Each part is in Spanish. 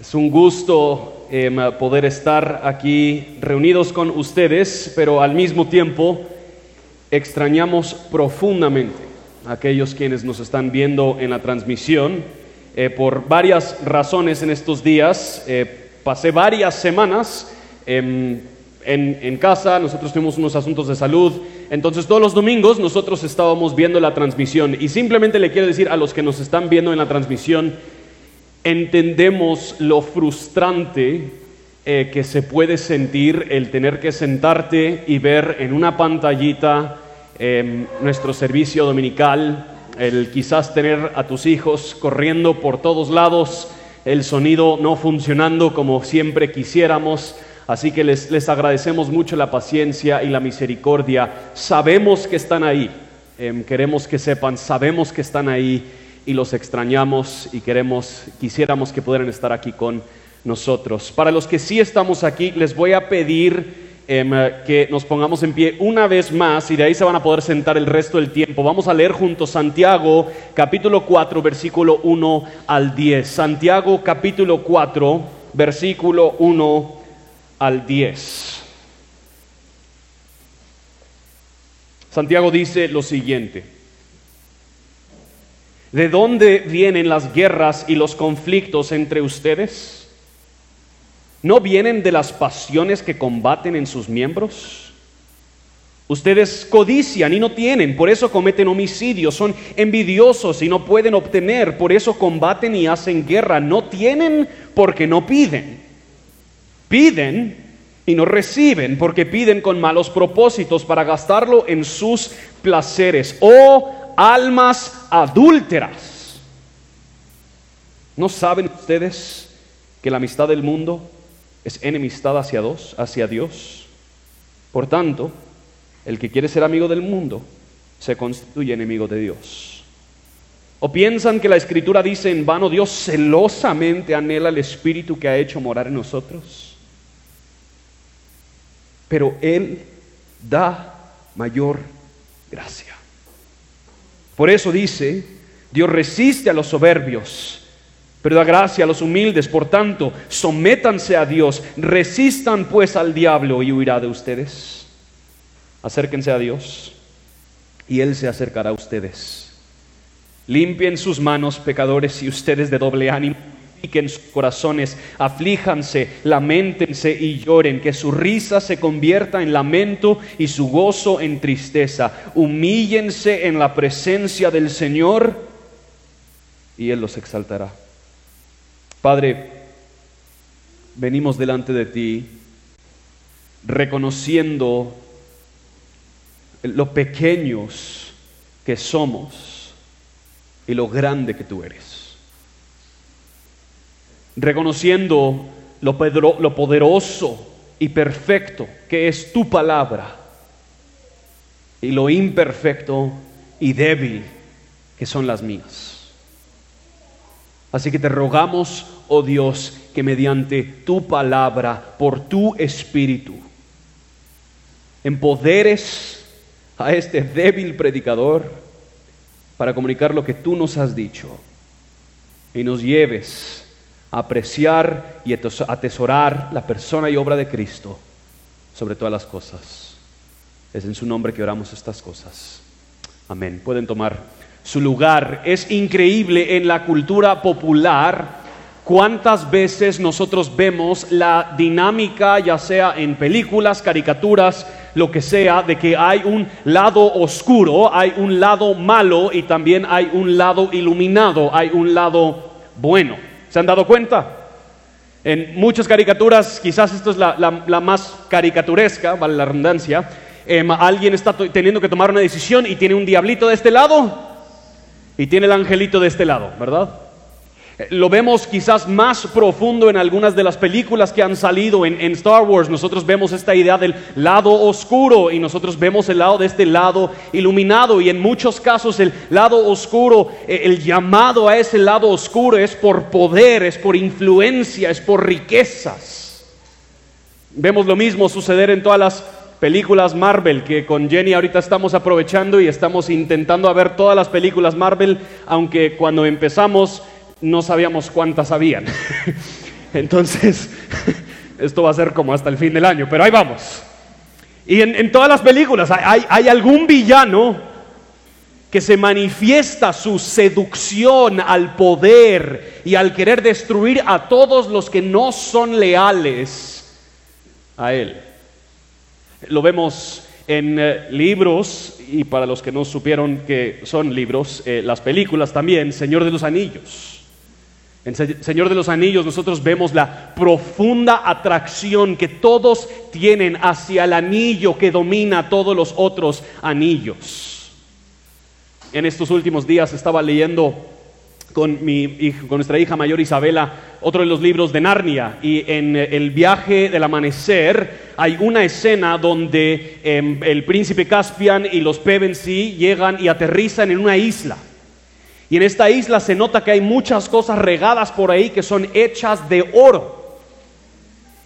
Es un gusto em, poder estar aquí reunidos con ustedes, pero al mismo tiempo extrañamos profundamente a aquellos quienes nos están viendo en la transmisión. Eh, por varias razones en estos días, eh, pasé varias semanas em, en, en casa, nosotros tuvimos unos asuntos de salud, entonces todos los domingos nosotros estábamos viendo la transmisión y simplemente le quiero decir a los que nos están viendo en la transmisión, entendemos lo frustrante eh, que se puede sentir el tener que sentarte y ver en una pantallita em, nuestro servicio dominical, el quizás tener a tus hijos corriendo por todos lados, el sonido no funcionando como siempre quisiéramos. Así que les, les agradecemos mucho la paciencia y la misericordia. Sabemos que están ahí. Em, queremos que sepan, sabemos que están ahí y los extrañamos y queremos, quisiéramos que pudieran estar aquí con nosotros. Para los que sí estamos aquí, les voy a pedir em, que nos pongamos en pie una vez más y de ahí se van a poder sentar el resto del tiempo. Vamos a leer juntos Santiago capítulo 4 versículo 1 al 10. Santiago capítulo 4 versículo 1 al 10. Santiago dice lo siguiente. ¿De dónde vienen las guerras y los conflictos entre ustedes? ¿No vienen de las pasiones que combaten en sus miembros? Ustedes codician y no tienen, por eso cometen homicidios, son envidiosos y no pueden obtener, por eso combaten y hacen guerra. No tienen porque no piden. Piden y no reciben porque piden con malos propósitos para gastarlo en sus placeres. Oh, almas adúlteras. ¿No saben ustedes que la amistad del mundo es enemistad hacia Dios, hacia Dios? Por tanto, el que quiere ser amigo del mundo se constituye enemigo de Dios. ¿O piensan que la escritura dice en vano Dios celosamente anhela el espíritu que ha hecho morar en nosotros? Pero Él da mayor gracia. Por eso dice, Dios resiste a los soberbios, pero da gracia a los humildes. Por tanto, sométanse a Dios, resistan pues al diablo y huirá de ustedes. Acérquense a Dios y Él se acercará a ustedes. Limpien sus manos, pecadores, y ustedes de doble ánimo en sus corazones, aflíjanse, lamentense y lloren, que su risa se convierta en lamento y su gozo en tristeza. Humíllense en la presencia del Señor y Él los exaltará. Padre, venimos delante de ti reconociendo lo pequeños que somos y lo grande que tú eres reconociendo lo, poderoso y perfecto que es tu palabra y lo imperfecto y débil que son las mías. Así que te rogamos, oh Dios, que mediante tu palabra, por tu espíritu, empoderes a este débil predicador para comunicar lo que tú nos has dicho y nos lleves apreciar y atesorar la persona y obra de Cristo sobre todas las cosas. Es en su nombre que oramos estas cosas. Amén. Pueden tomar su lugar. Es increíble en la cultura popular cuántas veces nosotros vemos la dinámica, ya sea en películas, caricaturas, lo que sea, de que hay un lado oscuro, hay un lado malo y también hay un lado iluminado, hay un lado bueno. ¿Se han dado cuenta? En muchas caricaturas, quizás esto es la, más caricaturesca, vale la redundancia, em, alguien está teniendo que tomar una decisión y tiene un diablito de este lado y tiene el angelito de este lado, ¿verdad? Lo vemos quizás más profundo en algunas de las películas que han salido en, Star Wars. Nosotros vemos esta idea del lado oscuro y nosotros vemos el lado de este lado iluminado. Y en muchos casos el lado oscuro, eh, el llamado a ese lado oscuro es por poder, es por influencia, es por riquezas. Vemos lo mismo suceder en todas las películas Marvel, que con Jenny ahorita estamos aprovechando y estamos intentando ver todas las películas Marvel, aunque cuando empezamos no sabíamos cuántas habían. Entonces, esto va a ser como hasta el fin del año, pero ahí vamos. Y en, todas las películas hay, algún villano que se manifiesta su seducción al poder y al querer destruir a todos los que no son leales a él. Lo vemos en eh, libros, y para los que no supieron que son libros, eh, las películas también, Señor de los Anillos. En Señor de los Anillos nosotros vemos la profunda atracción que todos tienen hacia el anillo que domina todos los otros anillos. En estos últimos días estaba leyendo con, mi, con nuestra hija mayor Isabela otro de los libros de Narnia y en el viaje del amanecer hay una escena donde em, el príncipe Caspian y los Pevensey llegan y aterrizan en una isla. Y en esta isla se nota que hay muchas cosas regadas por ahí que son hechas de oro.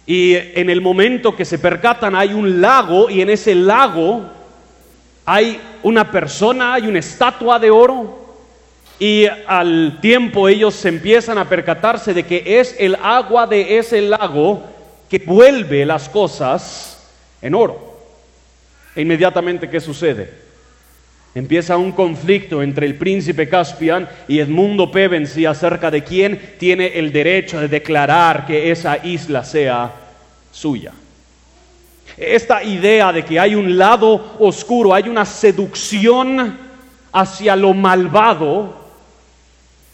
Y en el momento que se percatan hay un lago y en ese lago hay una persona, hay una estatua de oro y al tiempo ellos empiezan a percatarse de que es el agua de ese lago que vuelve las cosas en oro. E inmediatamente, ¿qué sucede? Empieza un conflicto entre el príncipe Caspian y Edmundo Pevensey acerca de quién tiene el derecho de declarar que esa isla sea suya. Esta idea de que hay un lado oscuro, hay una seducción hacia lo malvado,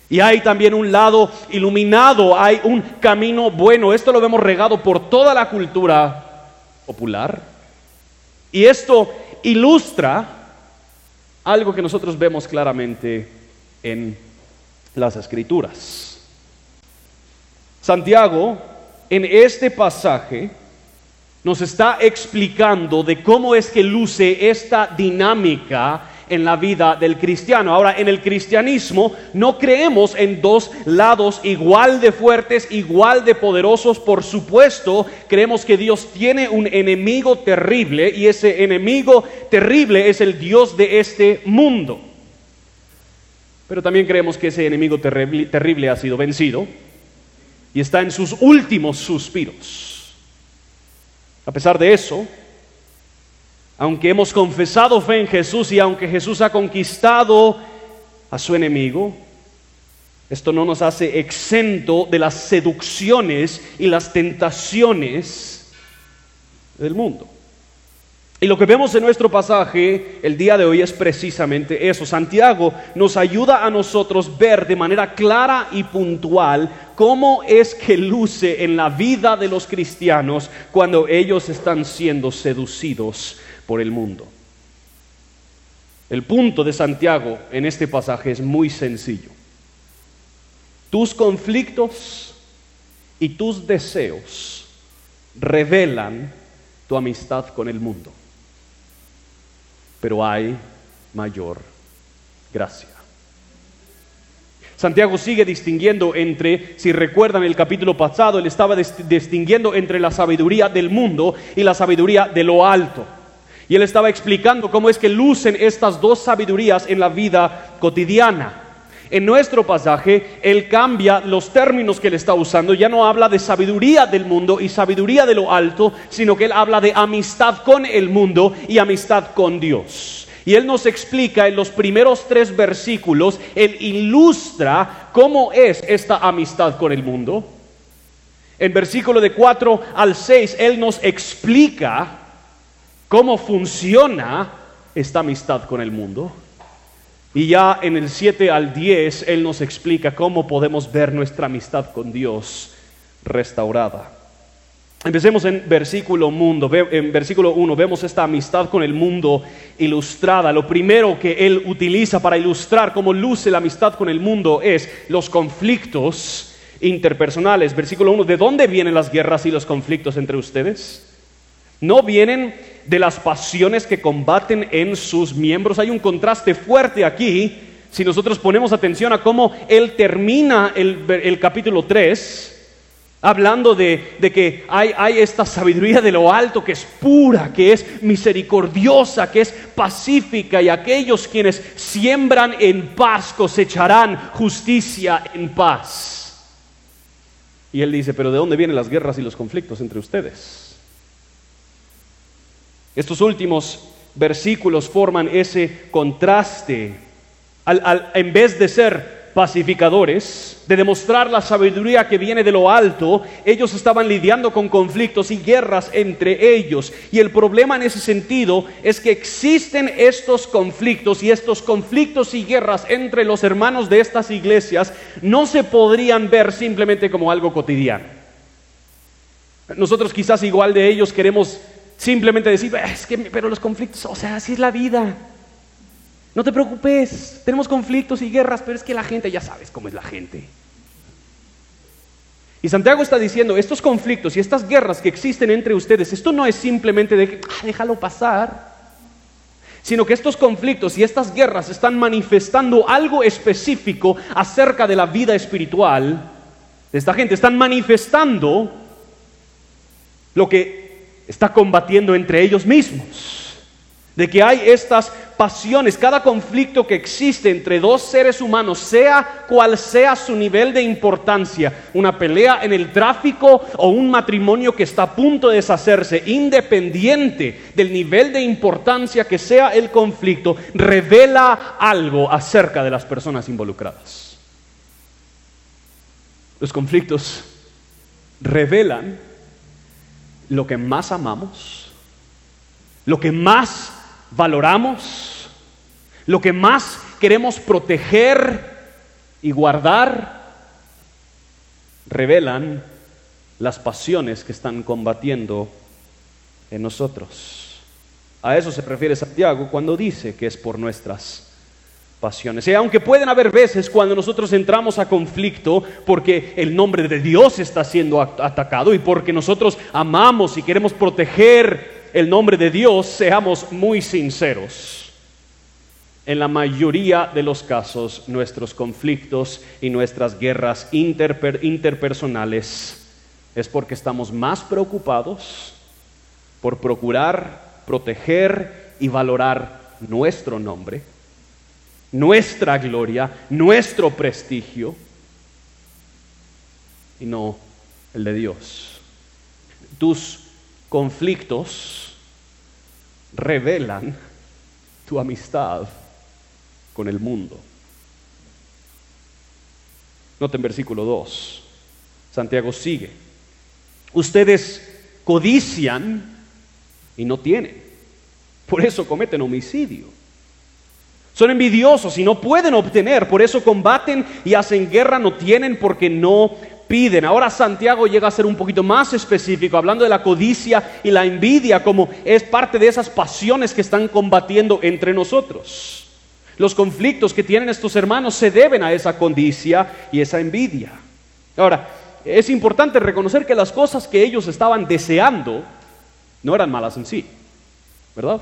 y hay también un lado iluminado, hay un camino bueno. Esto lo vemos regado por toda la cultura popular. Y esto ilustra algo que nosotros vemos claramente en las escrituras. Santiago, en este pasaje, nos está explicando de cómo es que luce esta dinámica en la vida del cristiano. Ahora, en el cristianismo no creemos en dos lados igual de fuertes, igual de poderosos. Por supuesto, creemos que Dios tiene un enemigo terrible y ese enemigo terrible es el Dios de este mundo. Pero también creemos que ese enemigo terrible, terrible ha sido vencido y está en sus últimos suspiros. A pesar de eso, aunque hemos confesado fe en Jesús y aunque Jesús ha conquistado a su enemigo, esto no nos hace exento de las seducciones y las tentaciones del mundo. Y lo que vemos en nuestro pasaje el día de hoy es precisamente eso. Santiago nos ayuda a nosotros ver de manera clara y puntual cómo es que luce en la vida de los cristianos cuando ellos están siendo seducidos por el mundo. El punto de Santiago en este pasaje es muy sencillo. Tus conflictos y tus deseos revelan tu amistad con el mundo. Pero hay mayor gracia. Santiago sigue distinguiendo entre, si recuerdan el capítulo pasado, él estaba distinguiendo entre la sabiduría del mundo y la sabiduría de lo alto. Y él estaba explicando cómo es que lucen estas dos sabidurías en la vida cotidiana. En nuestro pasaje, él cambia los términos que él está usando. Ya no habla de sabiduría del mundo y sabiduría de lo alto, sino que él habla de amistad con el mundo y amistad con Dios. Y él nos explica en los primeros tres versículos, él ilustra cómo es esta amistad con el mundo. En versículo de 4 al 6, él nos explica cómo funciona esta amistad con el mundo. Y ya en el 7 al 10 Él nos explica cómo podemos ver nuestra amistad con Dios restaurada. Empecemos en versículo, mundo, en versículo 1, vemos esta amistad con el mundo ilustrada. Lo primero que Él utiliza para ilustrar cómo luce la amistad con el mundo es los conflictos interpersonales. Versículo 1, ¿de dónde vienen las guerras y los conflictos entre ustedes? No vienen de las pasiones que combaten en sus miembros. Hay un contraste fuerte aquí. Si nosotros ponemos atención a cómo él termina el, capítulo 3, hablando de, que hay, hay, esta sabiduría de lo alto que es pura, que es misericordiosa, que es pacífica, y aquellos quienes siembran en paz cosecharán justicia en paz. Y él dice, pero ¿de dónde vienen las guerras y los conflictos entre ustedes? Estos últimos versículos forman ese contraste. en vez de ser pacificadores, de demostrar la sabiduría que viene de lo alto, ellos estaban lidiando con conflictos y guerras entre ellos. Y el problema en ese sentido es que existen estos conflictos y estos conflictos y guerras entre los hermanos de estas iglesias no se podrían ver simplemente como algo cotidiano. Nosotros quizás igual de ellos queremos simplemente decir, es que, pero los conflictos, o sea, así es la vida. No te preocupes, tenemos conflictos y guerras, pero es que la gente, ya sabes cómo es la gente. Y Santiago está diciendo, estos conflictos y estas guerras que existen entre ustedes, esto no es simplemente de que, ah, déjalo pasar, sino que estos conflictos y estas guerras están manifestando algo específico acerca de la vida espiritual de esta gente, están manifestando lo que está combatiendo entre ellos mismos, de que hay estas pasiones, cada conflicto que existe entre dos seres humanos, sea cual sea su nivel de importancia, una pelea en el tráfico o un matrimonio que está a punto de deshacerse, independiente del nivel de importancia que sea el conflicto, revela algo acerca de las personas involucradas. Los conflictos revelan lo que más amamos, lo que más valoramos, lo que más queremos proteger y guardar, revelan las pasiones que están combatiendo en nosotros. A eso se refiere Santiago cuando dice que es por nuestras pasiones. Y aunque pueden haber veces cuando nosotros entramos a conflicto porque el nombre de Dios está siendo atacado y porque nosotros amamos y queremos proteger el nombre de Dios, seamos muy sinceros. En la mayoría de los casos, nuestros conflictos y nuestras guerras interpersonales es porque estamos más preocupados por procurar, proteger y valorar nuestro nombre, nuestra gloria, nuestro prestigio, y no el de Dios. Tus conflictos revelan tu amistad con el mundo. Noten versículo 2. Santiago sigue. Ustedes codician y no tienen. Por eso cometen homicidio. Son envidiosos y no pueden obtener. Por eso combaten y hacen guerra. No tienen porque no piden. Ahora Santiago llega a ser un poquito más específico, hablando de la codicia y la envidia como es parte de esas pasiones que están combatiendo entre nosotros. Los conflictos que tienen estos hermanos se deben a esa codicia y esa envidia. Ahora, es importante reconocer que las cosas que ellos estaban deseando no eran malas en sí, ¿verdad?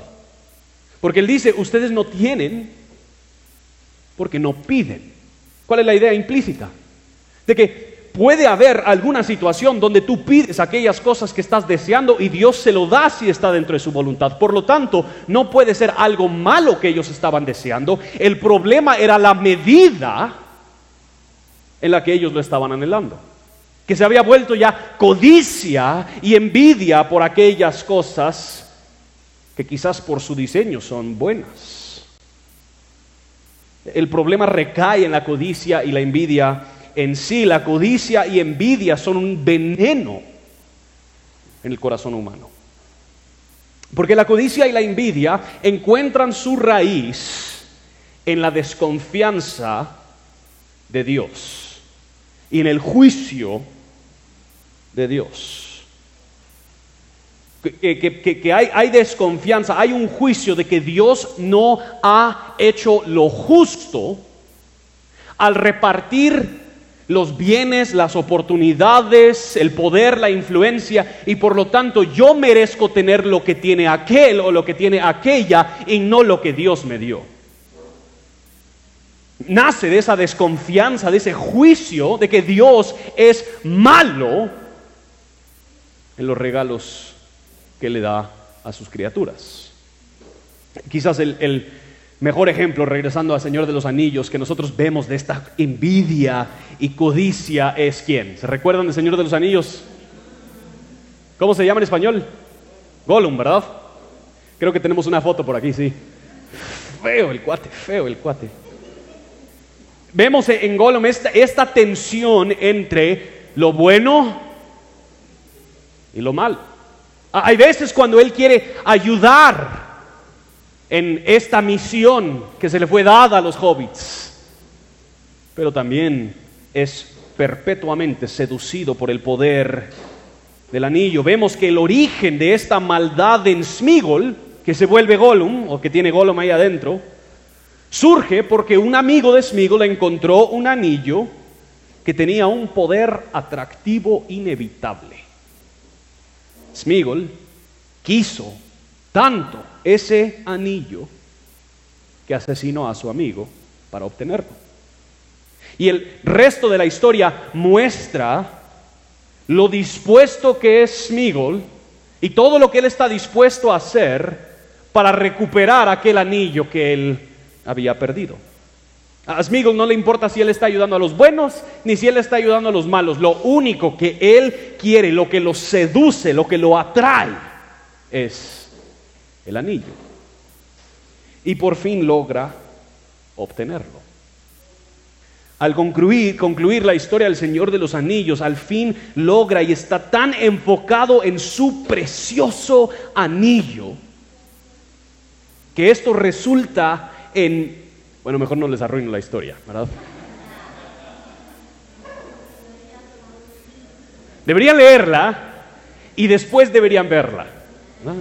Porque él dice, ustedes no tienen porque no piden. ¿Cuál es la idea implícita? De que puede haber alguna situación donde tú pides aquellas cosas que estás deseando y Dios se lo da si está dentro de su voluntad. Por lo tanto, no puede ser algo malo que ellos estaban deseando. El problema era la medida en la que ellos lo estaban anhelando. Que se había vuelto ya codicia y envidia por aquellas cosas que quizás por su diseño son buenas. El problema recae en la codicia y la envidia en sí, la codicia y envidia son un veneno en el corazón humano. Porque la codicia y la envidia encuentran su raíz en la desconfianza de Dios y en el juicio de Dios. Que, hay, hay desconfianza, hay un juicio de que Dios no ha hecho lo justo al repartir los bienes, las oportunidades, el poder, la influencia, y por lo tanto yo merezco tener lo que tiene aquel o lo que tiene aquella y no lo que Dios me dio. Nace de esa desconfianza, de ese juicio de que Dios es malo en los regalos que le da a sus criaturas. Quizás el, Mejor ejemplo, regresando al Señor de los Anillos, que nosotros vemos de esta envidia y codicia es quién. ¿Se recuerdan del Señor de los Anillos? ¿Cómo se llama en español? Gollum, ¿verdad? Creo que tenemos una foto por aquí, sí. Feo el cuate, feo el cuate. Vemos en Gollum esta, esta tensión entre lo bueno y lo malo. Hay veces cuando él quiere ayudar en esta misión que se le fue dada a los hobbits, pero también es perpetuamente seducido por el poder del anillo. Vemos que el origen de esta maldad en Smigol, que se vuelve Gollum, o que tiene Gollum ahí adentro, surge porque un amigo de Smigol encontró un anillo que tenía un poder atractivo inevitable. Smigol quiso tanto ese anillo que asesinó a su amigo para obtenerlo. Y el resto de la historia muestra lo dispuesto que es Smigol y todo lo que él está dispuesto a hacer para recuperar aquel anillo que él había perdido. A no le importa si él está ayudando a los buenos ni si él está ayudando a los malos. Lo único que él quiere, lo que lo seduce, lo que lo atrae, es el anillo. Y por fin logra obtenerlo. Al concluir, concluir la historia del Señor de los Anillos, al fin logra y está tan enfocado en su precioso anillo, que esto resulta en... Bueno, mejor no les arruino la historia, ¿verdad? Deberían leerla y después deberían verla.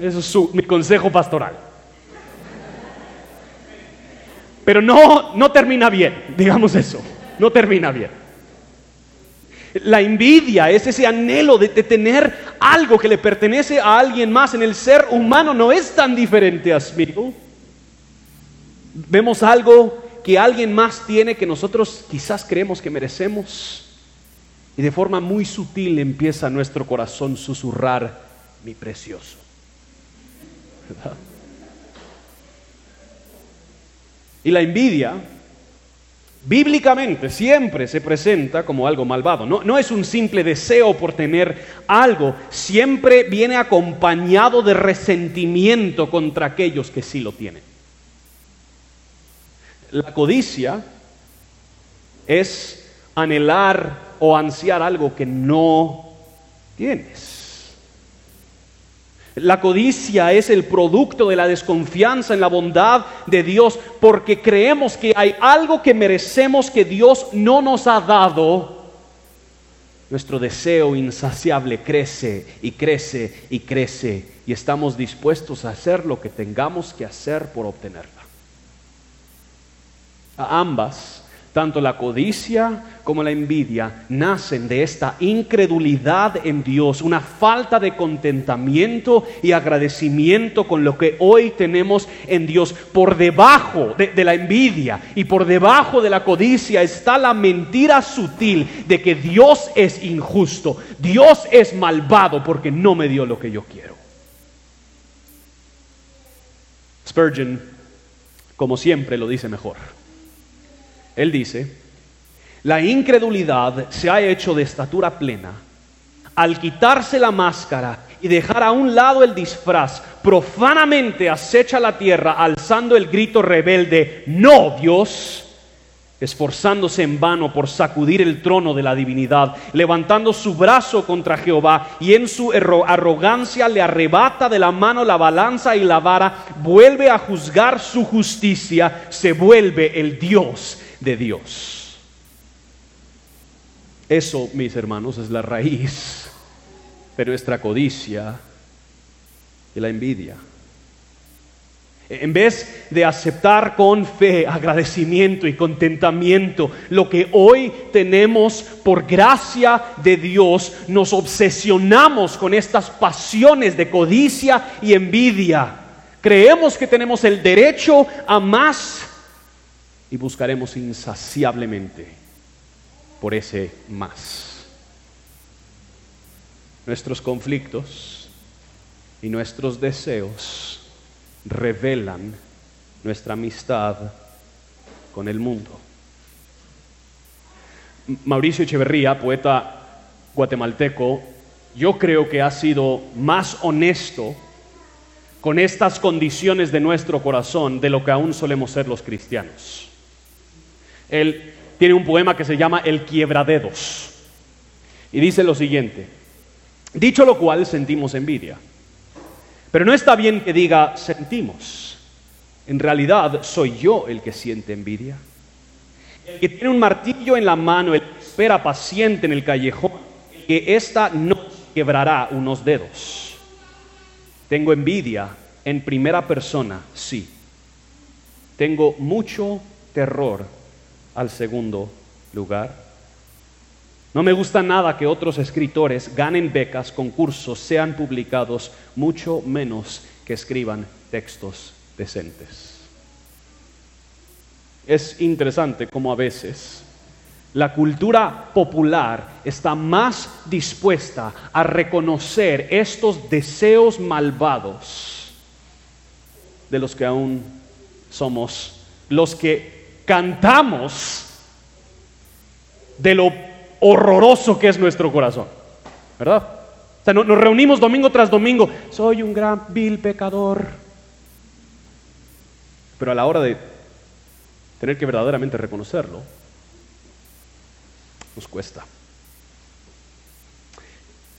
Eso es mi consejo pastoral. Pero no, no termina bien, digamos eso, no termina bien. La envidia es ese anhelo de, tener algo que le pertenece a alguien más en el ser humano, no es tan diferente a Smigol. Vemos algo que alguien más tiene que nosotros quizás creemos que merecemos y de forma muy sutil empieza nuestro corazón susurrar mi precioso. Y la envidia, bíblicamente, siempre se presenta como algo malvado. No, no es un simple deseo por tener algo, siempre viene acompañado de resentimiento contra aquellos que sí lo tienen. La codicia es anhelar o ansiar algo que no tienes. La codicia es el producto de la desconfianza en la bondad de Dios porque creemos que hay algo que merecemos que Dios no nos ha dado. Nuestro deseo insaciable crece y crece y crece y estamos dispuestos a hacer lo que tengamos que hacer por obtenerla. Ambas tanto la codicia como la envidia nacen de esta incredulidad en Dios, una falta de contentamiento y agradecimiento con lo que hoy tenemos en Dios. Por debajo de, de, la envidia y por debajo de la codicia está la mentira sutil de que Dios es injusto, Dios es malvado porque no me dio lo que yo quiero. Spurgeon, como siempre, lo dice mejor. Él dice, la incredulidad se ha hecho de estatura plena. Al quitarse la máscara y dejar a un lado el disfraz, profanamente acecha la tierra alzando el grito rebelde, no Dios, esforzándose en vano por sacudir el trono de la divinidad, levantando su brazo contra Jehová y en su arrogancia le arrebata de la mano la balanza y la vara, vuelve a juzgar su justicia, se vuelve el Dios de Dios. Eso, mis hermanos, es la raíz de nuestra codicia y la envidia. En vez de aceptar con fe, agradecimiento y contentamiento lo que hoy tenemos por gracia de Dios, nos obsesionamos con estas pasiones de codicia y envidia. Creemos que tenemos el derecho a más y buscaremos insaciablemente por ese más. Nuestros conflictos y nuestros deseos revelan nuestra amistad con el mundo. Mauricio Echeverría, poeta guatemalteco, yo creo que ha sido más honesto con estas condiciones de nuestro corazón de lo que aún solemos ser los cristianos. Él tiene un poema que se llama El quiebradedos y dice lo siguiente, dicho lo cual sentimos envidia, pero no está bien que diga sentimos, en realidad soy yo el que siente envidia. El que tiene un martillo en la mano, el que espera paciente en el callejón, el que ésta no quebrará unos dedos. Tengo envidia en primera persona, sí. Tengo mucho terror al segundo lugar. No me gusta nada que otros escritores ganen becas, concursos, sean publicados, mucho menos que escriban textos decentes. Es interesante cómo a veces la cultura popular está más dispuesta a reconocer estos deseos malvados de los que aún somos los que cantamos de lo horroroso que es nuestro corazón. ¿Verdad? O sea, nos reunimos domingo tras domingo. Soy un gran vil pecador. Pero a la hora de tener que verdaderamente reconocerlo, nos cuesta.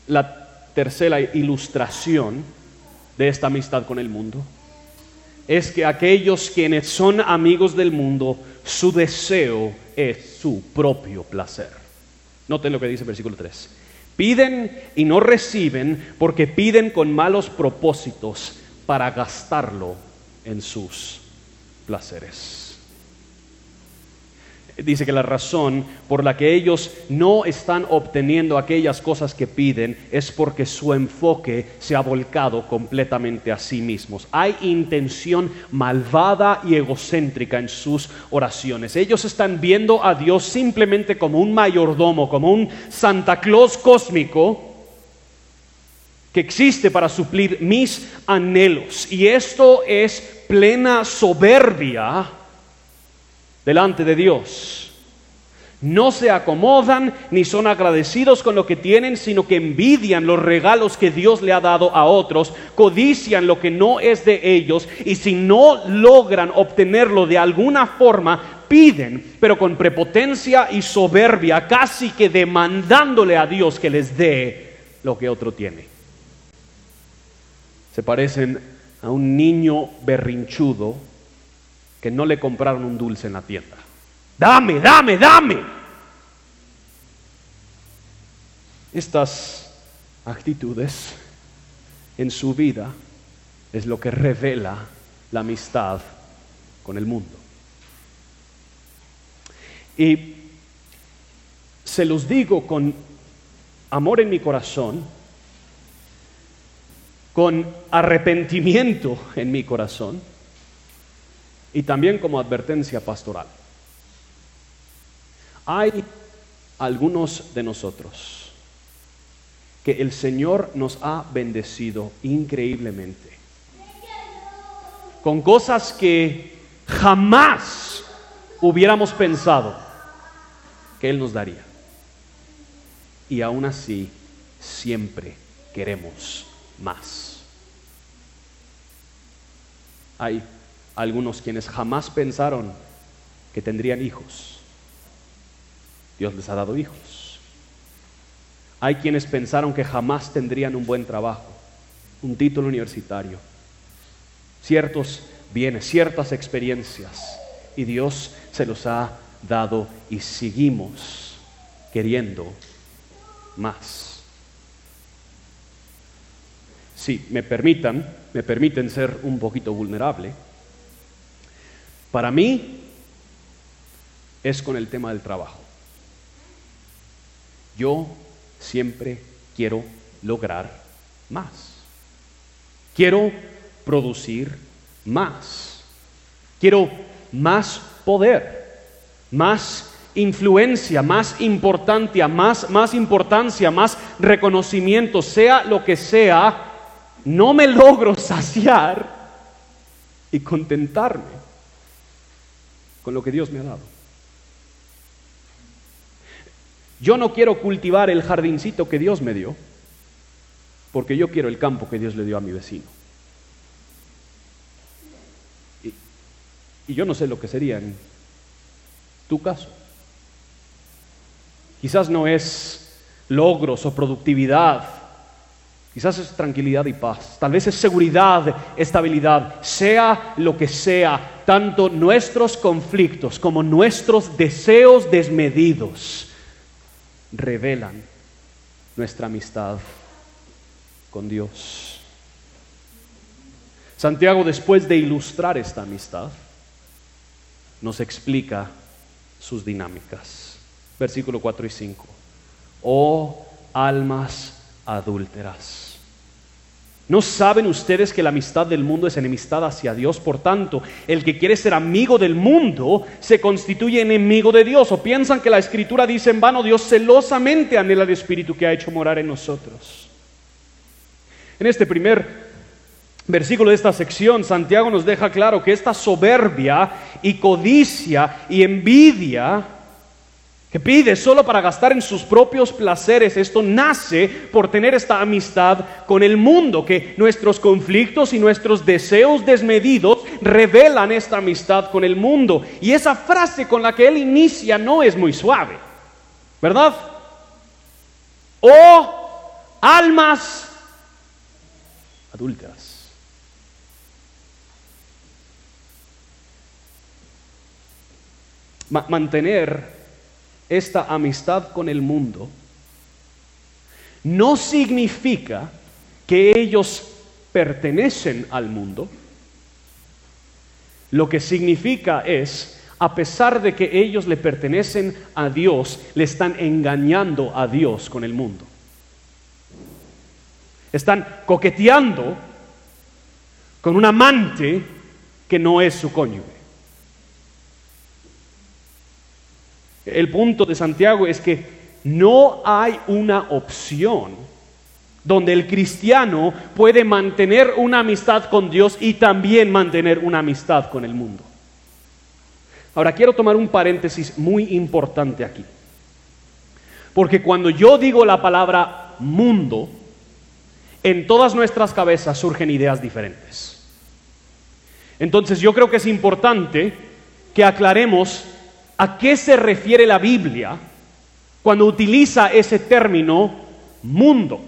La tercera ilustración de esta amistad con el mundo es que aquellos quienes son amigos del mundo, su deseo es su propio placer. Noten lo que dice el versículo 3. Piden y no reciben porque piden con malos propósitos para gastarlo en sus placeres dice que la razón por la que ellos no están obteniendo aquellas cosas que piden es porque su enfoque se ha volcado completamente a sí mismos. Hay intención malvada y egocéntrica en sus oraciones. Ellos están viendo a Dios simplemente como un mayordomo, como un Santa Claus cósmico que existe para suplir mis anhelos. Y esto es plena soberbia delante de Dios. No se acomodan ni son agradecidos con lo que tienen, sino que envidian los regalos que Dios le ha dado a otros, codician lo que no es de ellos y si no logran obtenerlo de alguna forma, piden, pero con prepotencia y soberbia, casi que demandándole a Dios que les dé lo que otro tiene. Se parecen a un niño berrinchudo que no le compraron un dulce en la tienda. Dame, dame, dame. Estas actitudes en su vida es lo que revela la amistad con el mundo. Y se los digo con amor en mi corazón, con arrepentimiento en mi corazón, y también como advertencia pastoral. Hay algunos de nosotros que el Señor nos ha bendecido increíblemente con cosas que jamás hubiéramos pensado que Él nos daría. Y aún así siempre queremos más. Hay algunos quienes jamás pensaron que tendrían hijos. Dios les ha dado hijos. Hay quienes pensaron que jamás tendrían un buen trabajo, un título universitario, ciertos bienes, ciertas experiencias, y Dios se los ha dado y seguimos queriendo más. Si me permitan, me permiten ser un poquito vulnerable, para mí es con el tema del trabajo. Yo siempre quiero lograr más. Quiero producir más. Quiero más poder, más influencia, más importancia, más, más importancia, más reconocimiento, sea lo que sea, no me logro saciar y contentarme con lo que Dios me ha dado. Yo no quiero cultivar el jardincito que Dios me dio, porque yo quiero el campo que Dios le dio a mi vecino. Y, y yo no sé lo que sería en tu caso. Quizás no es logros o productividad, quizás es tranquilidad y paz, tal vez es seguridad, estabilidad, sea lo que sea, tanto nuestros conflictos como nuestros deseos desmedidos revelan nuestra amistad con Dios. Santiago, después de ilustrar esta amistad, nos explica sus dinámicas. Versículo 4 y 5. Oh almas adúlteras. ¿No saben ustedes que la amistad del mundo es enemistad hacia Dios? Por tanto, el que quiere ser amigo del mundo se constituye enemigo de Dios. ¿O piensan que la escritura dice en vano, Dios celosamente anhela el Espíritu que ha hecho morar en nosotros? En este primer versículo de esta sección, Santiago nos deja claro que esta soberbia y codicia y envidia que pide solo para gastar en sus propios placeres, esto nace por tener esta amistad con el mundo, que nuestros conflictos y nuestros deseos desmedidos revelan esta amistad con el mundo. Y esa frase con la que él inicia no es muy suave, ¿verdad? Oh almas adultas. mantener esta amistad con el mundo no significa que ellos pertenecen al mundo. Lo que significa es, a pesar de que ellos le pertenecen a Dios, le están engañando a Dios con el mundo. Están coqueteando con un amante que no es su cónyuge. El punto de Santiago es que no hay una opción donde el cristiano puede mantener una amistad con Dios y también mantener una amistad con el mundo. Ahora quiero tomar un paréntesis muy importante aquí. Porque cuando yo digo la palabra mundo, en todas nuestras cabezas surgen ideas diferentes. Entonces yo creo que es importante que aclaremos a qué se refiere la Biblia cuando utiliza ese término mundo.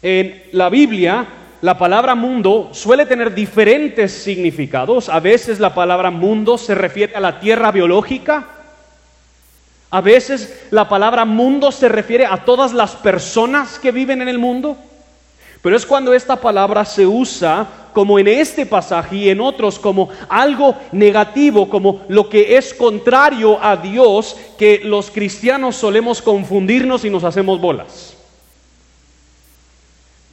En la Biblia, la palabra mundo suele tener diferentes significados. A veces la palabra mundo se refiere a la tierra biológica. A veces la palabra mundo se refiere a todas las personas que viven en el mundo. Pero es cuando esta palabra se usa como en este pasaje y en otros como algo negativo, como lo que es contrario a Dios, que los cristianos solemos confundirnos y nos hacemos bolas.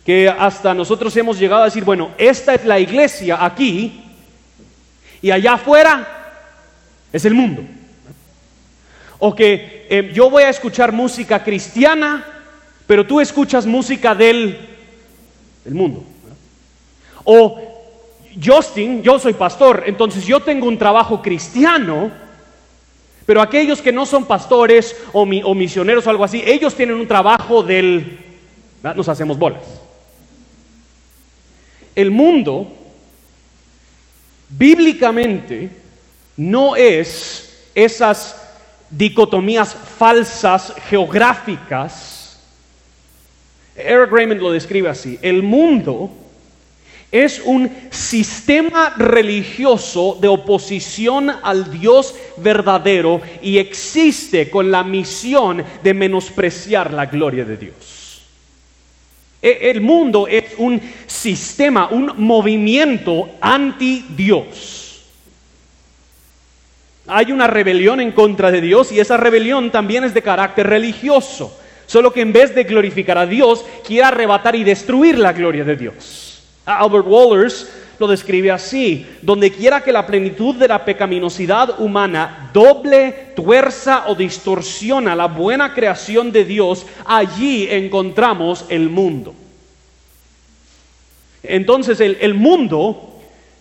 Que hasta nosotros hemos llegado a decir, bueno, esta es la iglesia aquí y allá afuera es el mundo. O que eh, yo voy a escuchar música cristiana, pero tú escuchas música del, del mundo. O Justin, yo soy pastor, entonces yo tengo un trabajo cristiano, pero aquellos que no son pastores o, misioneros o algo así, ellos tienen un trabajo del... Nos hacemos bolas. El mundo, bíblicamente, no es esas dicotomías falsas geográficas. Eric Raymond lo describe así. El mundo es un sistema religioso de oposición al Dios verdadero y existe con la misión de menospreciar la gloria de Dios. E, el mundo es un sistema, un movimiento anti Dios. Hay una rebelión en contra de Dios y esa rebelión también es de carácter religioso. Solo que en vez de glorificar a Dios, quiere arrebatar y destruir la gloria de Dios. Albert Wallers lo describe así, donde quiera que la plenitud de la pecaminosidad humana doble, tuerza o distorsiona la buena creación de Dios, allí encontramos el mundo. Entonces el, el mundo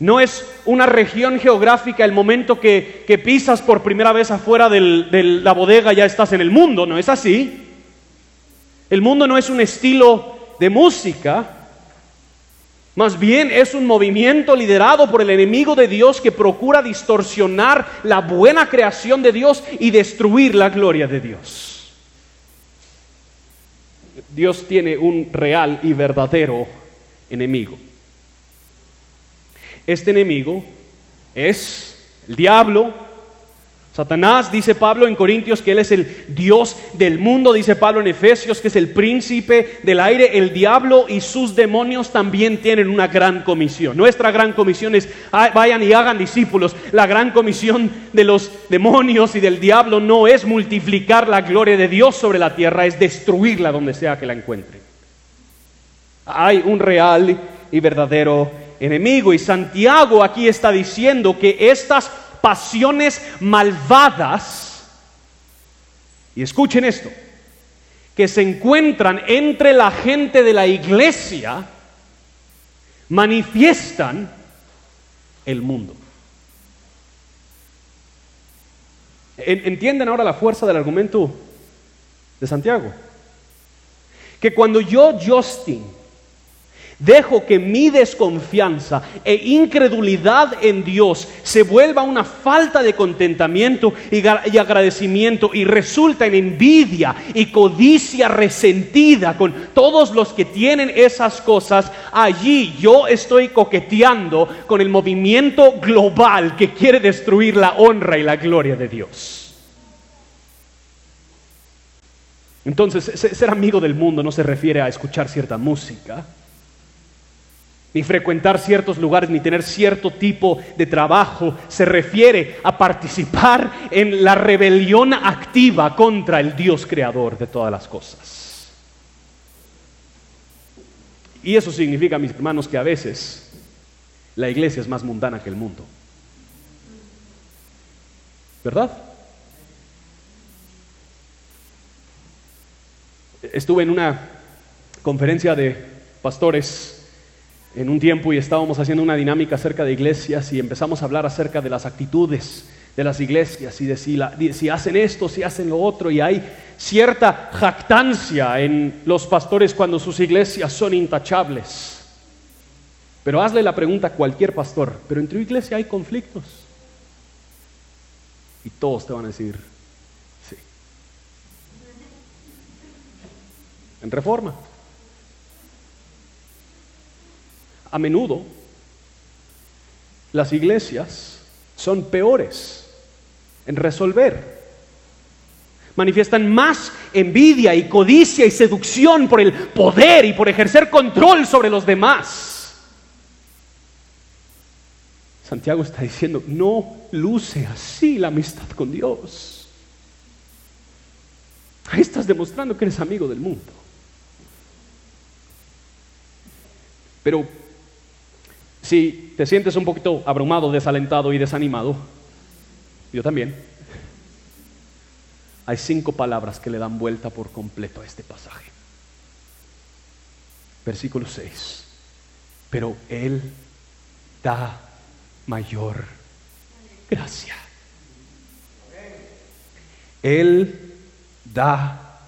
No es una región geográfica el momento que, pisas por primera vez afuera de la bodega, ya estás en el mundo, no es así. El mundo no es un estilo de música, más bien es un movimiento liderado por el enemigo de Dios que procura distorsionar la buena creación de Dios y destruir la gloria de Dios. Dios tiene un real y verdadero enemigo. Este enemigo es el diablo, Satanás, dice Pablo en Corintios que él es el Dios del mundo, dice Pablo en Efesios que es el príncipe del aire, el diablo y sus demonios también tienen una gran comisión. Nuestra gran comisión es ah, vayan y hagan discípulos. La gran comisión de los demonios y del diablo no es multiplicar la gloria de Dios sobre la tierra, es destruirla donde sea que la encuentren. Hay un real y verdadero enemigo. Y Santiago aquí está diciendo que estas pasiones malvadas, y escuchen esto, que se encuentran entre la gente de la iglesia, manifiestan el mundo. ¿Entienden ahora la fuerza del argumento de Santiago? Que cuando yo, Justin, Dejo que mi desconfianza e incredulidad en Dios se vuelva una falta de contentamiento y agradecimiento y resulta en envidia y codicia resentida con todos los que tienen esas cosas. Allí yo estoy coqueteando con el movimiento global que quiere destruir la honra y la gloria de Dios. Entonces, ser amigo del mundo no se refiere a escuchar cierta música ni frecuentar ciertos lugares, ni tener cierto tipo de trabajo, se refiere a participar en la rebelión activa contra el Dios creador de todas las cosas. Y eso significa, mis hermanos, que a veces la iglesia es más mundana que el mundo. ¿Verdad? Estuve en una conferencia de pastores en un tiempo y estábamos haciendo una dinámica acerca de iglesias y empezamos a hablar acerca de las actitudes de las iglesias y de si, hacen esto, si hacen lo otro. Y hay cierta jactancia en los pastores cuando sus iglesias son intachables. Pero hazle la pregunta a cualquier pastor, pero en tu iglesia hay conflictos. Y todos te van a decir, sí. En reforma. A menudo las iglesias son peores en resolver. Manifiestan más envidia y codicia y seducción por el poder y por ejercer control sobre los demás. Santiago está diciendo, no luce así la amistad con Dios. Ahí estás demostrando que eres amigo del mundo. Pero si te sientes un poquito abrumado, desalentado y desanimado, yo también, hay cinco palabras que le dan vuelta por completo a este pasaje. Versículo 6. Pero Él da mayor gracia. Él da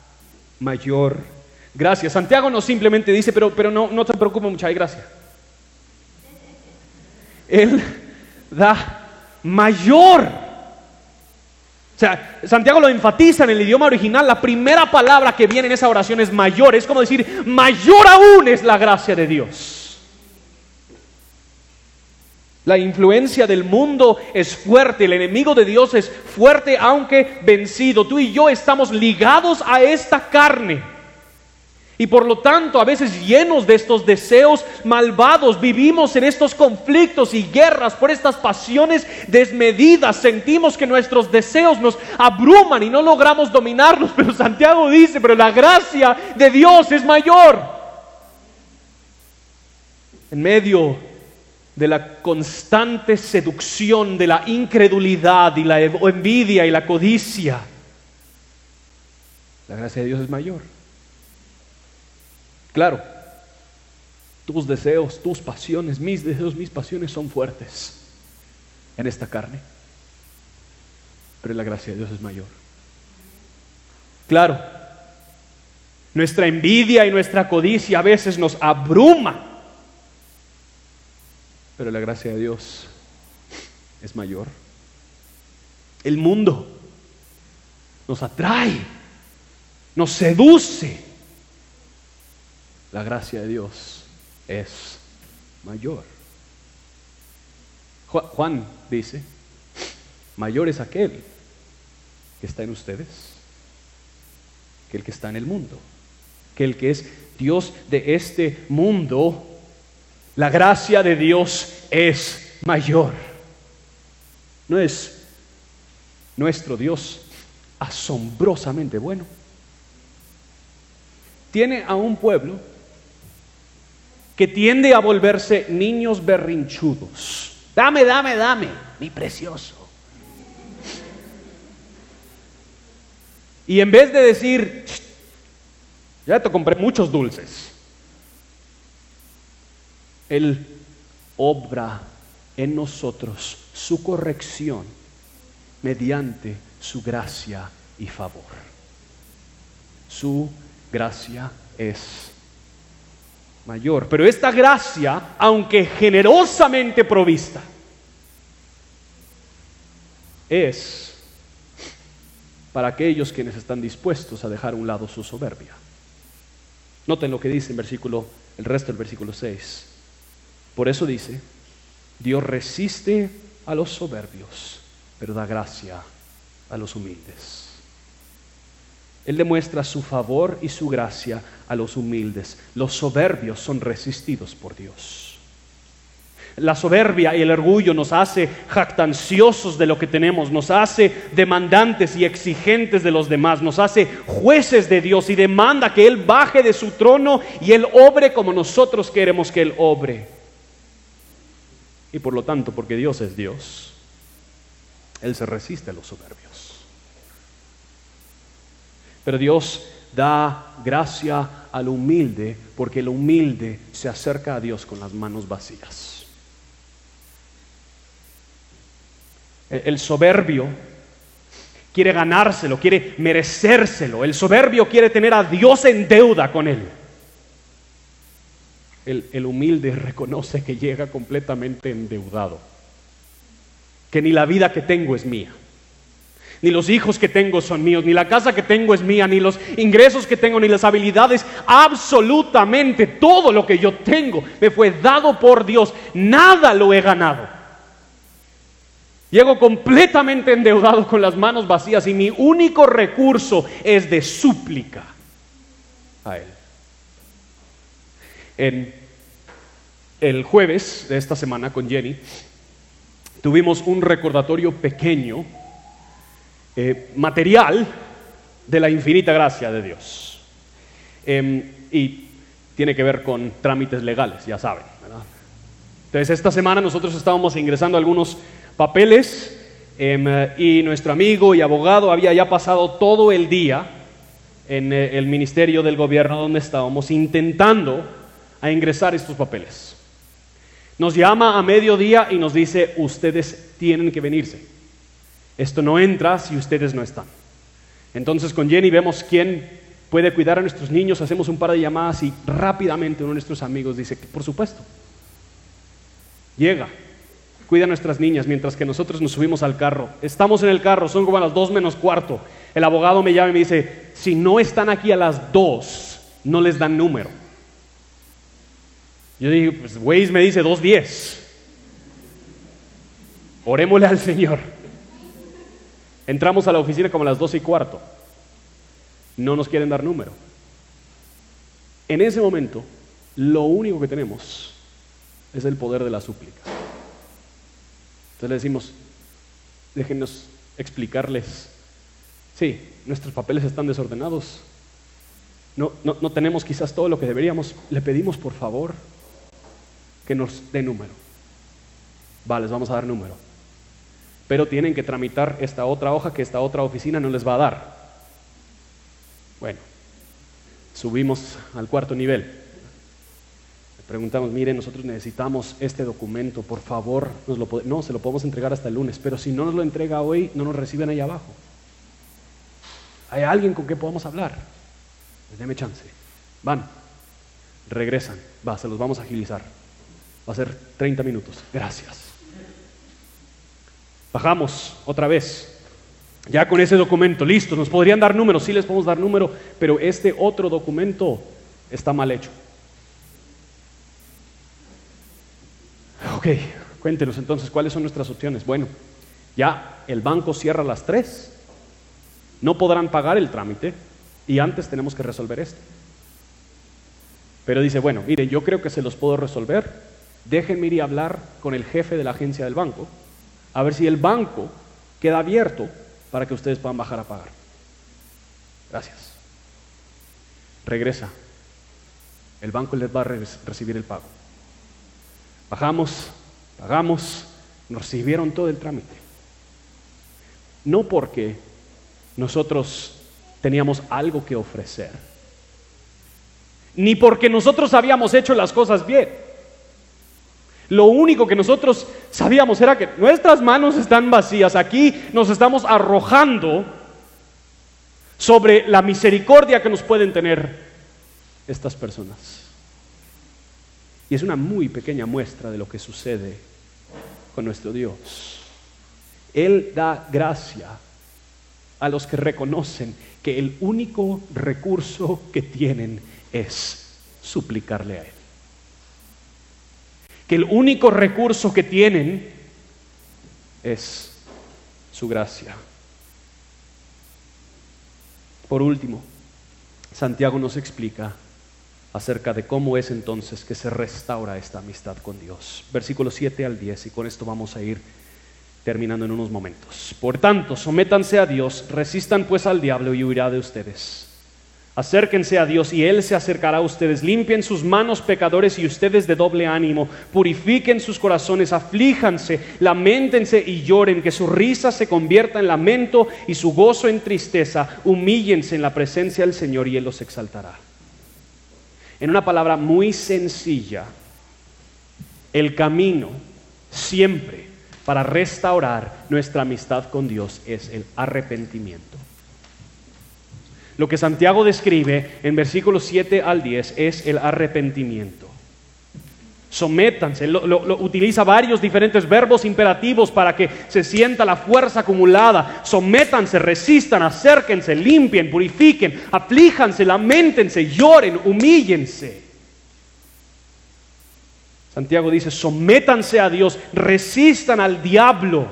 mayor gracia. Santiago no simplemente dice, pero, pero no, no te preocupes mucha gracia. Él da mayor. O sea, Santiago lo enfatiza en el idioma original. La primera palabra que viene en esa oración es mayor. Es como decir, mayor aún es la gracia de Dios. La influencia del mundo es fuerte, el enemigo de Dios es fuerte aunque vencido. Tú y yo estamos ligados a esta carne. Y por lo tanto, a veces llenos de estos deseos malvados, vivimos en estos conflictos y guerras por estas pasiones desmedidas. Sentimos que nuestros deseos nos abruman y no logramos dominarlos. Pero Santiago dice, pero la gracia de Dios es mayor. En medio de la constante seducción, de la incredulidad y la envidia y la codicia, la gracia de Dios es mayor. Claro, tus deseos, tus pasiones, mis deseos, mis pasiones son fuertes en esta carne. Pero la gracia de Dios es mayor. Claro, nuestra envidia y nuestra codicia a veces nos abruma. Pero la gracia de Dios es mayor. El mundo nos atrae, nos seduce. La gracia de Dios es mayor. Juan dice, mayor es aquel que está en ustedes que el que está en el mundo, que el que es Dios de este mundo, la gracia de Dios es mayor. No es nuestro Dios asombrosamente bueno. Tiene a un pueblo que tiende a volverse niños berrinchudos. Dame, dame, dame, mi precioso. Y en vez de decir, ya te compré muchos dulces, Él obra en nosotros su corrección mediante su gracia y favor. Su gracia es mayor. Pero esta gracia, aunque generosamente provista, es para aquellos quienes están dispuestos a dejar a un lado su soberbia. Noten lo que dice en versículo, el resto del versículo 6. Por eso dice, Dios resiste a los soberbios, pero da gracia a los humildes. Él demuestra su favor y su gracia a los humildes. Los soberbios son resistidos por Dios. La soberbia y el orgullo nos hace jactanciosos de lo que tenemos, nos hace demandantes y exigentes de los demás, nos hace jueces de Dios y demanda que Él baje de su trono y Él obre como nosotros queremos que Él obre. Y por lo tanto, porque Dios es Dios, Él se resiste a los soberbios. Pero Dios da gracia al humilde porque el humilde se acerca a Dios con las manos vacías. El soberbio quiere ganárselo, quiere merecérselo. El soberbio quiere tener a Dios en deuda con él. El, el, humilde reconoce que llega completamente endeudado, que ni la vida que tengo es mía, ni los hijos que tengo son míos, ni la casa que tengo es mía, ni los ingresos que tengo, ni las habilidades, absolutamente todo lo que yo tengo me fue dado por Dios, nada lo he ganado. Llego completamente endeudado con las manos vacías y mi único recurso es de súplica a Él. En el jueves de esta semana con Jenny tuvimos un recordatorio pequeño, eh, material, de la infinita gracia de Dios. Em, y tiene que ver con trámites legales, ya saben. Entonces, esta semana nosotros estábamos ingresando algunos papeles em, y nuestro amigo y abogado había ya pasado todo el día en eh, el ministerio del gobierno donde estábamos intentando a ingresar estos papeles. Nos llama a mediodía y nos dice, ustedes tienen que venirse. Esto no entra si ustedes no están. Entonces con Jenny vemos quién puede cuidar a nuestros niños, hacemos un par de llamadas y rápidamente uno de nuestros amigos dice, por supuesto, llega, cuida a nuestras niñas mientras que nosotros nos subimos al carro. Estamos en el carro, son como a las dos menos cuarto. El abogado me llama y me dice, si no están aquí a las dos, no les dan número. Yo dije, pues Waze me dice dos diez. Orémosle al Señor. Entramos a la oficina como a las dos y cuarto. No nos quieren dar número. En ese momento, lo único que tenemos es el poder de la súplica. Entonces le decimos, déjenos explicarles, sí, nuestros papeles están desordenados, no, no, no tenemos quizás todo lo que deberíamos, le pedimos por favor que nos dé número. Vale, les vamos a dar número. Pero tienen que tramitar esta otra hoja que esta otra oficina no les va a dar. Bueno, subimos al cuarto nivel. Le preguntamos, mire, nosotros necesitamos este documento, por favor, nos lo no, se lo podemos entregar hasta el lunes, pero si no nos lo entrega hoy, no nos reciben ahí abajo. ¿Hay alguien con quien podamos hablar? Pues deme chance. Van, regresan, va, se los vamos a agilizar. Va a ser 30 minutos. Gracias. Bajamos otra vez. Ya con ese documento, listo, nos podrían dar números, sí les podemos dar número, pero este otro documento está mal hecho. Ok, cuéntenos entonces cuáles son nuestras opciones. Bueno, ya el banco cierra a las 3, no podrán pagar el trámite y antes tenemos que resolver esto. Pero dice, bueno, mire, yo creo que se los puedo resolver, déjenme ir a hablar con el jefe de la agencia del banco, a ver si el banco queda abierto para que ustedes puedan bajar a pagar. Gracias. Regresa. El banco les va a recibir el pago. Bajamos, pagamos, nos recibieron todo el trámite. No porque nosotros teníamos algo que ofrecer, ni porque nosotros habíamos hecho las cosas bien. Lo único que nosotros sabíamos era que nuestras manos están vacías. Aquí nos estamos arrojando sobre la misericordia que nos pueden tener estas personas. Y es una muy pequeña muestra de lo que sucede con nuestro Dios. Él da gracia a los que reconocen que el único recurso que tienen es suplicarle a Él que el único recurso que tienen es su gracia. Por último, Santiago nos explica acerca de cómo es entonces que se restaura esta amistad con Dios. Versículos 7 al 10, y con esto vamos a ir terminando en unos momentos. Por tanto, sométanse a Dios, resistan pues al diablo y huirá de ustedes. Acérquense a Dios y Él se acercará a ustedes. Limpien sus manos pecadores y ustedes de doble ánimo. Purifiquen sus corazones, aflíjanse, lamentense y lloren. Que su risa se convierta en lamento y su gozo en tristeza. Humíllense en la presencia del Señor y Él los exaltará. En una palabra muy sencilla, el camino siempre para restaurar nuestra amistad con Dios es el arrepentimiento. Lo que Santiago describe en versículos 7 al 10 es el arrepentimiento. Sométanse, lo, utiliza varios diferentes verbos imperativos para que se sienta la fuerza acumulada. Sométanse, resistan, acérquense, limpien, purifiquen, aflíjanse, lamentense, lloren, humíllense. Santiago dice, sométanse a Dios, resistan al diablo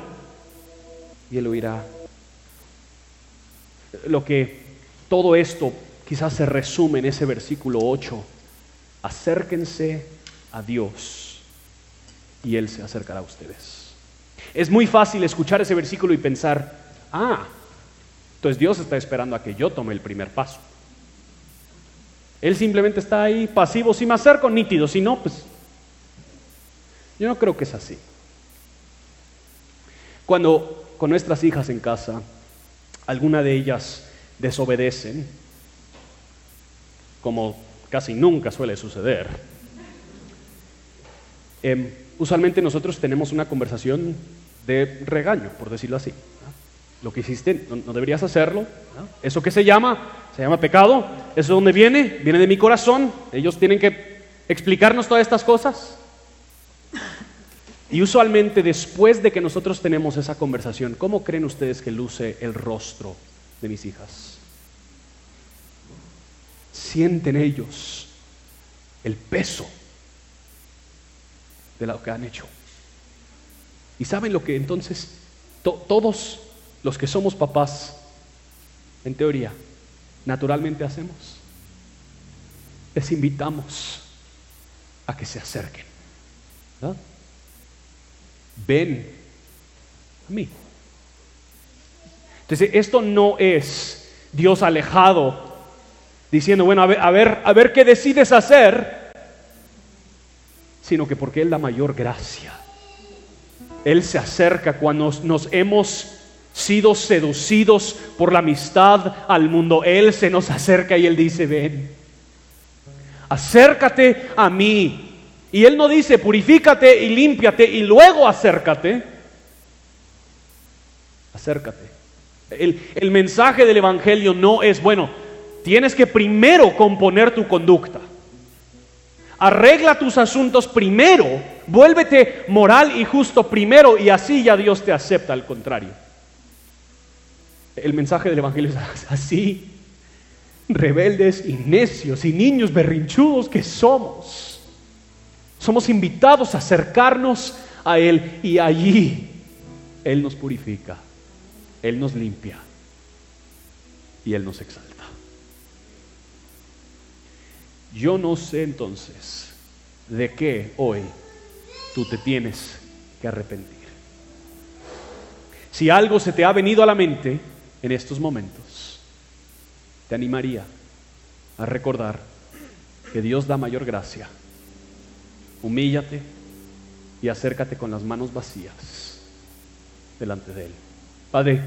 y él oirá. Lo que todo esto quizás se resume en ese versículo 8. Acérquense a Dios y Él se acercará a ustedes. Es muy fácil escuchar ese versículo y pensar, ah, entonces Dios está esperando a que yo tome el primer paso. Él simplemente está ahí pasivo, si me acerco, nítido, si no, pues yo no creo que es así. Cuando con nuestras hijas en casa, alguna de ellas desobedecen, como casi nunca suele suceder, em, usualmente nosotros tenemos una conversación de regaño, por decirlo así. Lo que hiciste, no, deberías hacerlo. ¿Eso qué se llama? Se llama pecado. ¿Eso de dónde viene? Viene de mi corazón. Ellos tienen que explicarnos todas estas cosas. Y usualmente después de que nosotros tenemos esa conversación, ¿cómo creen ustedes que luce el rostro de mis hijas? sienten ellos el peso de lo que han hecho. Y saben lo que entonces todos los que somos papás, en teoría, naturalmente hacemos. Les invitamos a que se acerquen. Ven a mí. Entonces, esto no es Dios alejado diciendo, bueno, a ver, a ver, a ver qué decides hacer, sino que porque Él da mayor gracia. Él se acerca cuando nos, hemos sido seducidos por la amistad al mundo. Él se nos acerca y Él dice, ven, acércate a mí Y Él no dice, purifícate y límpiate y luego acércate. Acércate. El, mensaje del Evangelio no es, bueno, tienes que primero componer tu conducta. Arregla tus asuntos primero, vuélvete moral y justo primero y así ya Dios te acepta, al contrario. El mensaje del Evangelio es así, rebeldes y necios y niños berrinchudos que somos. Somos invitados a acercarnos a Él y allí Él nos purifica, Él nos limpia y Él nos exalta. Yo no sé entonces de qué hoy tú te tienes que arrepentir. Si algo se te ha venido a la mente en estos momentos, te animaría a recordar que Dios da mayor gracia. Humíllate y acércate con las manos vacías delante de Él. Padre,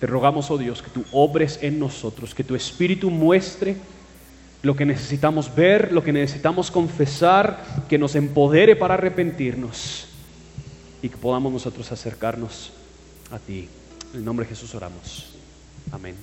te rogamos, oh Dios, que tú obres en nosotros, que tu Espíritu muestre lo que necesitamos ver, lo que necesitamos confesar, que nos empodere para arrepentirnos y que podamos nosotros acercarnos a ti. En el nombre de Jesús oramos. Amén.